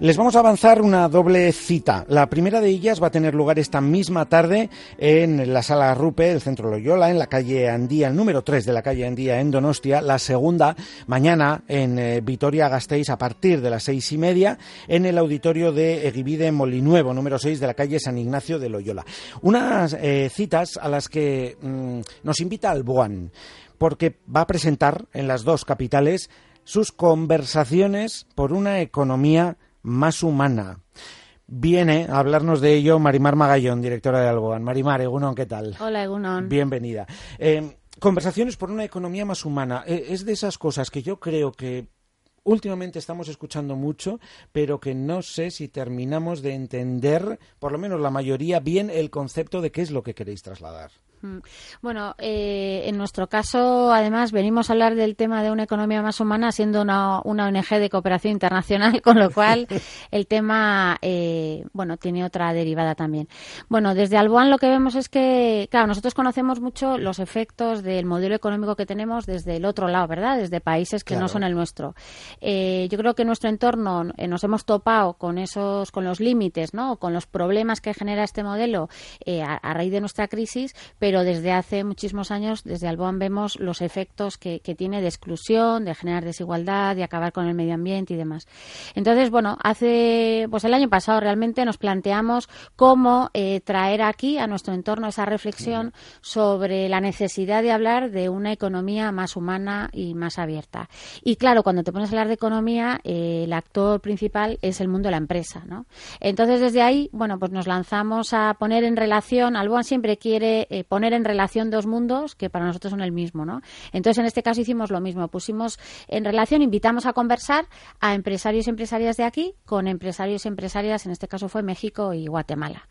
Les vamos a avanzar una doble cita. La primera de ellas va a tener lugar esta misma tarde en la sala Rupe del Centro Loyola, en la calle Andía, el número 3 de la calle Andía en Donostia. La segunda, mañana en eh, Vitoria-Gasteiz, a partir de las seis y media, en el auditorio de Eguivide Molinuevo, número 6 de la calle San Ignacio de Loyola. Unas eh, citas a las que mm, nos invita Alboan, porque va a presentar en las dos capitales sus conversaciones por una economía más humana. Viene a hablarnos de ello Marimar Magallón, directora de Alboan. Marimar, Egunon, ¿qué tal? Hola, Egunon. Bienvenida. Eh, conversaciones por una economía más humana. Eh, es de esas cosas que yo creo que últimamente estamos escuchando mucho, pero que no sé si terminamos de entender, por lo menos la mayoría, bien el concepto de qué es lo que queréis trasladar. Bueno, eh, en nuestro caso, además, venimos a hablar del tema de una economía más humana siendo una, ONG de cooperación internacional, con lo cual el tema, eh, bueno, tiene otra derivada también. Bueno, desde Alboan lo que vemos es que, claro, nosotros conocemos mucho los efectos del modelo económico que tenemos desde el otro lado, ¿verdad? Desde países que no son el nuestro. Eh, yo creo que en nuestro entorno nos hemos topado con esos, con los límites, ¿no? Con los problemas que genera este modelo a, a raíz de nuestra crisis, pero desde hace muchísimos años, desde Alboan, vemos los efectos que, tiene de exclusión, de generar desigualdad, de acabar con el medio ambiente y demás. Entonces, bueno, hace, pues el año pasado realmente nos planteamos cómo eh, traer aquí a nuestro entorno esa reflexión sobre la necesidad de hablar de una economía más humana y más abierta. Y claro, cuando te pones a hablar de economía, eh, el actor principal es el mundo de la empresa, ¿no? Entonces, desde ahí, bueno, pues nos lanzamos a poner en relación, Alboan siempre quiere eh, poner en relación dos mundos que para nosotros son el mismo, ¿no? Entonces, en este caso hicimos lo mismo. Pusimos en relación, invitamos a conversar a empresarios y empresarias de aquí con empresarios y empresarias, en este caso fue México y Guatemala.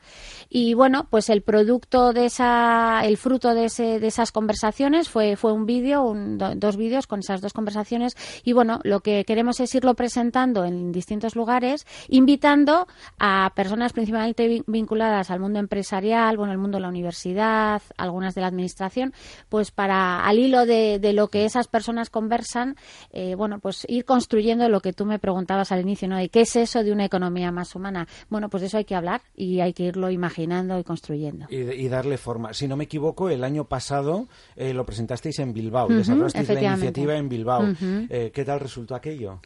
Y bueno, pues el producto de esa, el fruto de, ese, de esas conversaciones fue, fue un vídeo, dos vídeos con esas dos conversaciones. Y bueno, lo que queremos es irlo presentando en distintos lugares, invitando a personas principalmente vinculadas al mundo empresarial, bueno, el mundo de la universidad, algunas de la administración, pues para al hilo de, lo que esas personas conversan, eh, bueno, pues ir construyendo lo que tú me preguntabas al inicio, ¿no? ¿Y qué es eso de una economía más humana? Bueno, pues de eso hay que hablar y hay que irlo imaginando y construyendo. Y, darle forma. Si no me equivoco, el año pasado eh, lo presentasteis en Bilbao, desarrollasteis la iniciativa en Bilbao. Eh, ¿Qué tal resultó aquello?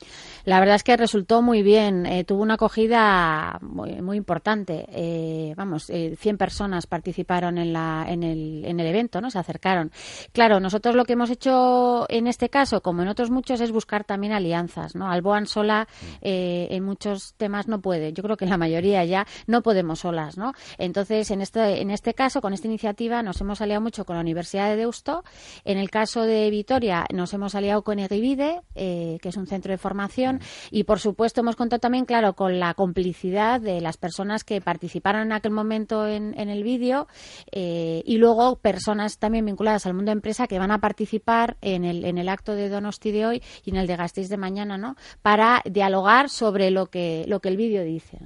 La verdad es que resultó muy bien. tuvo una acogida muy, muy importante. vamos, 100 personas participaron en, la, en el en el evento, ¿no? Se acercaron. Claro, nosotros lo que hemos hecho en este caso, como en otros muchos, es buscar también alianzas, ¿no? Alboan sola eh, en muchos temas no puede. Yo creo que en la mayoría ya no podemos solas, ¿no? Entonces, en este, en este caso, con esta iniciativa, nos hemos aliado mucho con la Universidad de Deusto. En el caso de Vitoria, nos hemos aliado con Egivide, eh, que es un centro de formación. Y, por supuesto, hemos contado también, claro, con la complicidad de las personas que participaron en aquel momento en, el vídeo. Eh, y luego luego personas también vinculadas al mundo de empresa que van a participar en el, en el acto de Donosti de hoy y en el de Gasteiz de mañana, ¿no? Para dialogar sobre lo que, lo que el vídeo dice.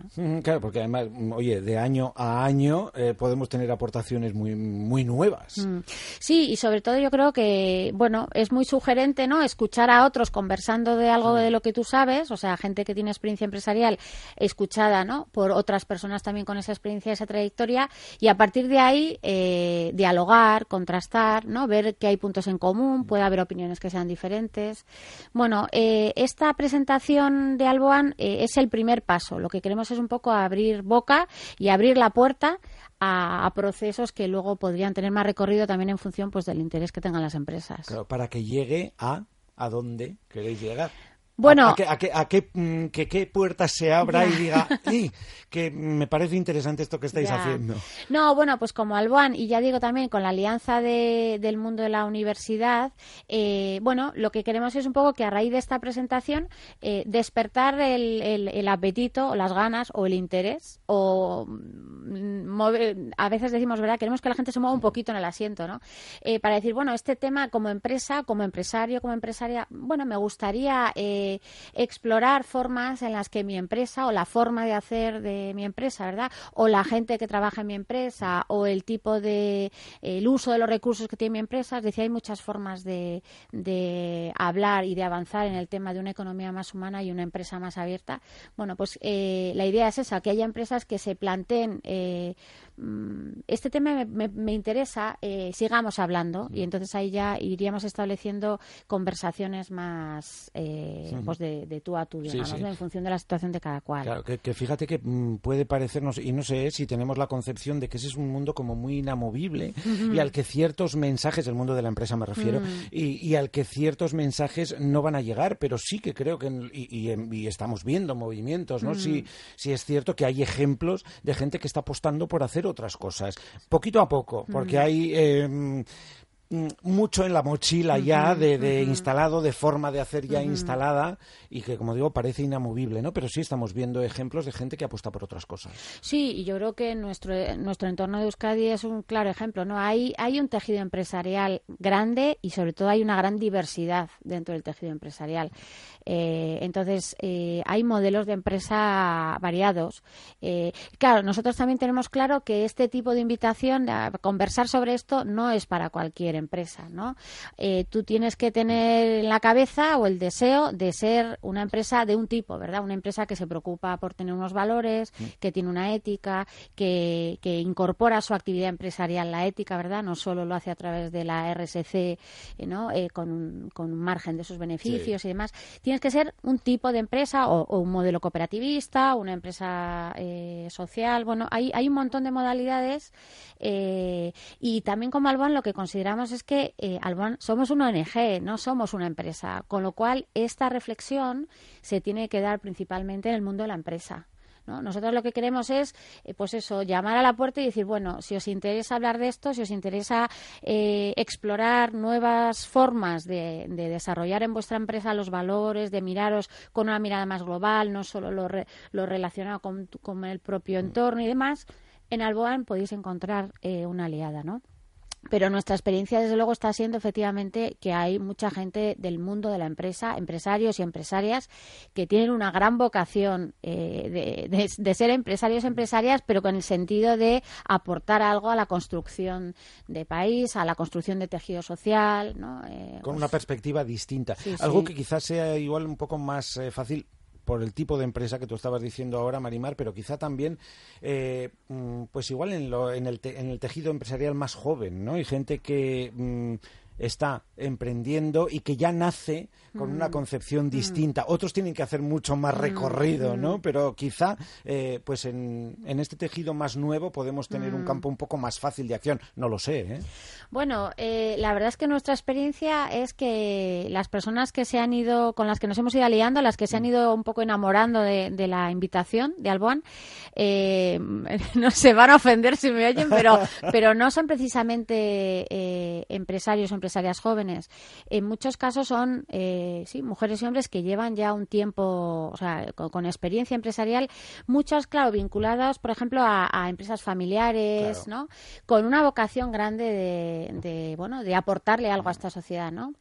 Claro, porque además, oye, de año a año eh, podemos tener aportaciones muy, muy nuevas. Mm. Sí, y sobre todo yo creo que, bueno, es muy sugerente, ¿no? Escuchar a otros conversando de algo de lo que tú sabes, o sea, gente que tiene experiencia empresarial escuchada, ¿no? Por otras personas también con esa experiencia, esa trayectoria, y a partir de ahí eh, dialogar, contrastar, ¿no? Ver que hay puntos en común, puede haber opiniones que sean diferentes. Bueno, eh, esta presentación de Alboan eh, es el primer paso. Lo que queremos es un poco abrir boca y abrir la puerta a, procesos que luego podrían tener más recorrido también en función pues del interés que tengan las empresas. Claro, para que llegue a a dónde queréis llegar. Bueno, a, a, mm, que, puertas se abra y diga, que me parece interesante esto que estáis haciendo. No, bueno, pues como Alboan, y ya digo también con la alianza de, del mundo de la universidad, eh, bueno, lo que queremos es un poco que a raíz de esta presentación eh, despertar el, el, el, apetito o las ganas o el interés o a veces decimos, ¿verdad? Queremos que la gente se mueva un poquito en el asiento, ¿no? Eh, para decir, bueno, este tema como empresa, como empresario, como empresaria, bueno, me gustaría eh, explorar formas en las que mi empresa o la forma de hacer de mi empresa, ¿verdad? O la gente que trabaja en mi empresa o el tipo de, el uso de los recursos que tiene mi empresa. Es decir, hay muchas formas de, de hablar y de avanzar en el tema de una economía más humana y una empresa más abierta. Bueno, pues eh, la idea es esa, que haya empresas que se planteen eh, e este tema me, interesa, eh, sigamos hablando y entonces ahí ya iríamos estableciendo conversaciones más pues de, tú a tú, digamos, en función de la situación de cada cual. Claro, que, fíjate que mm, puede parecernos, y no sé si tenemos la concepción de que ese es un mundo como muy inamovible y al que ciertos mensajes, del mundo de la empresa me refiero, mm. y, al que ciertos mensajes no van a llegar, pero sí que creo que, y, estamos viendo movimientos, ¿no? Sí, sí es cierto que hay ejemplos de gente que está apostando por hacer otras cosas, poquito a poco, porque hay eh, Mm, mucho en la mochila ya de, instalado, de forma de hacer ya instalada y que, como digo, parece inamovible, ¿no? Pero sí estamos viendo ejemplos de gente que apuesta por otras cosas. Sí, y yo creo que nuestro, nuestro entorno de Euskadi es un claro ejemplo, ¿no? Hay, hay un tejido empresarial grande y, sobre todo, hay una gran diversidad dentro del tejido empresarial. Eh, entonces, eh, hay modelos de empresa variados. Eh, claro, nosotros también tenemos claro que este tipo de invitación a conversar sobre esto no es para cualquier empresa, ¿no? Eh, tú tienes que tener en la cabeza o el deseo de ser una empresa de un tipo, ¿verdad? Una empresa que se preocupa por tener unos valores, mm. que tiene una ética, que, incorpora a su actividad empresarial la ética, ¿verdad? No solo lo hace a través de la RSC, eh, ¿no? Eh, con, un, con, margen de sus beneficios y demás. Tienes que ser un tipo de empresa o, un modelo cooperativista, una empresa social. Bueno, hay, hay un montón de modalidades y también como Albán lo que consideramos es que eh, somos una ONG, no somos una empresa, con lo cual esta reflexión se tiene que dar principalmente en el mundo de la empresa. Nosotros lo que queremos es, eh, pues eso, llamar a la puerta y decir, bueno, si os interesa hablar de esto, si os interesa eh, explorar nuevas formas de, desarrollar en vuestra empresa los valores, de miraros con una mirada más global, no solo lo, relacionado con, con, el propio entorno y demás, en Alboan podéis encontrar una aliada, ¿no? Pero nuestra experiencia desde luego está siendo efectivamente que hay mucha gente del mundo de la empresa, empresarios y empresarias que tienen una gran vocación eh, de, ser empresarios y empresarias, pero con el sentido de aportar algo a la construcción de país, a la construcción de tejido social, ¿no? Eh, con pues una perspectiva distinta, algo que quizás sea igual un poco más eh, fácil por el tipo de empresa que tú estabas diciendo ahora, Marimar, pero quizá también, eh, mm, pues igual en, lo, en, el en el tejido empresarial más joven, ¿no? Hay gente que mm, está emprendiendo y que ya nace con una mm. concepción mm. distinta. Otros tienen que hacer mucho más mm. recorrido, ¿no? Pero quizá, eh, pues en, en, este tejido más nuevo podemos tener un campo un poco más fácil de acción. No lo sé, ¿eh? Bueno, eh, la verdad es que nuestra experiencia es que las personas que se han ido, con las que nos hemos ido aliando, las que se han ido un poco enamorando de, de la invitación de Alboan, eh, no se van a ofender si me oyen, pero, pero no son precisamente eh, empresarios o empresarias jóvenes. En muchos casos son eh, sí, mujeres y hombres que llevan ya un tiempo, o sea, con, experiencia empresarial, muchas, claro, vinculadas, por ejemplo, a, empresas familiares, ¿no? Con una vocación grande de, de, bueno, de aportarle algo a esta sociedad, ¿no?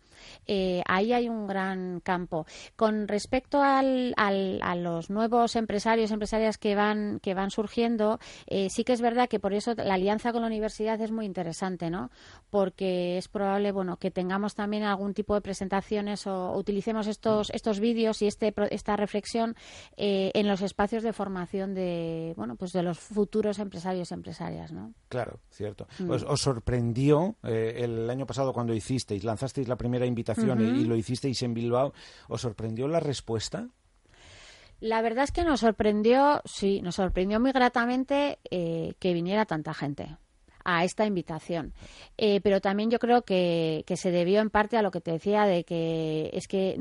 Eh, ahí hay un gran campo. Con respecto al, a los nuevos empresarios, empresarias que van, que van surgiendo, eh, sí que es verdad que por eso la alianza con la universidad es muy interesante, ¿no? Porque es probable, bueno, que tengamos también algún tipo de presentaciones o, utilicemos estos, estos vídeos y este, esta reflexión eh, en los espacios de formación de, bueno, pues de los futuros empresarios y empresarias, ¿no? Claro, cierto. Mm. ¿Os, sorprendió el año pasado cuando hicisteis, lanzasteis la primera invitación y lo hicisteis en Bilbao, ¿os sorprendió la respuesta? La verdad es que nos sorprendió, sí, nos sorprendió muy gratamente eh, que viniera tanta gente a esta invitación. Eh, pero también yo creo que, se debió en parte a lo que te decía de que es que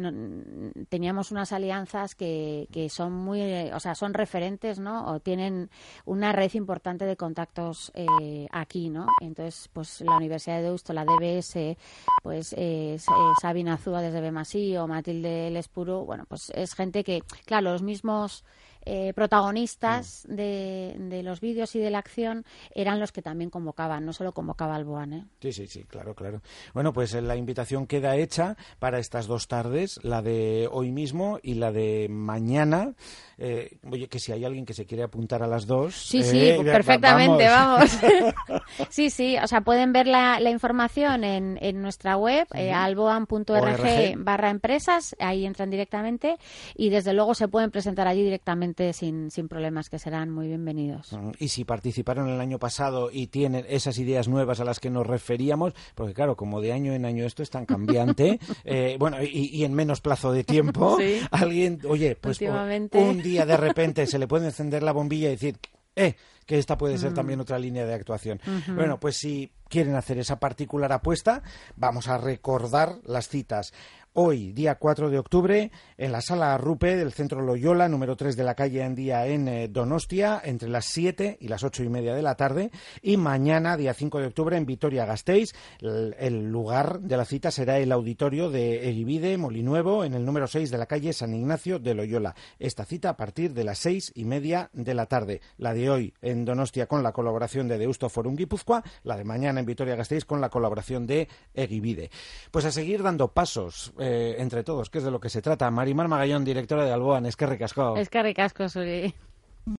teníamos unas alianzas que, que, son muy, o sea, son referentes, ¿no? O tienen una red importante de contactos eh, aquí, ¿no? Entonces, pues la Universidad de Deusto, la DBS, pues eh, Sabina Azúa desde Bemasí o Matilde Lespuro, bueno, pues es gente que, claro, los mismos eh, protagonistas mm. de, de, los vídeos y de la acción eran los que también convocaban, no solo convocaba Alboan. ¿eh? Sí, sí, sí, claro, claro. Bueno, pues la invitación queda hecha para estas dos tardes, la de hoy mismo y la de mañana. Eh, oye, que si hay alguien que se quiere apuntar a las dos. Sí, sí, eh, perfectamente, vamos. sí, sí, o sea, pueden ver la, información en, en, nuestra web, eh, alboan.org barra empresas, ahí entran directamente y desde luego se pueden presentar allí directamente sin, sin problemas, que serán muy bienvenidos. Y si participaron el año pasado y tienen esas ideas nuevas a las que nos referíamos, porque claro, como de año en año esto es tan cambiante, bueno, y, en menos plazo de tiempo, alguien, oye, pues un día de repente se le puede encender la bombilla y decir, eh, que esta puede ser mm. también otra línea de actuación. Bueno, pues si quieren hacer esa particular apuesta, vamos a recordar las citas hoy, día 4 de octubre, en la sala Rupe del Centro Loyola, número 3 de la calle Andía en eh, Donostia, entre las 7 y las 8 y media de la tarde. Y mañana, día 5 de octubre, en Vitoria-Gasteiz, el, lugar de la cita será el auditorio de Egivide, Molinuevo, en el número 6 de la calle San Ignacio de Loyola. Esta cita a partir de las 6 y media de la tarde. La de hoy en Donostia con la colaboración de Deusto Forum Guipúzcoa, la de mañana en Vitoria-Gasteiz con la colaboración de Egivide. Pues a seguir dando pasos eh, entre todos, que es de lo que se trata. Marimar Magallón, directora de Alboan, es que recasco. Es que recasco, Suri.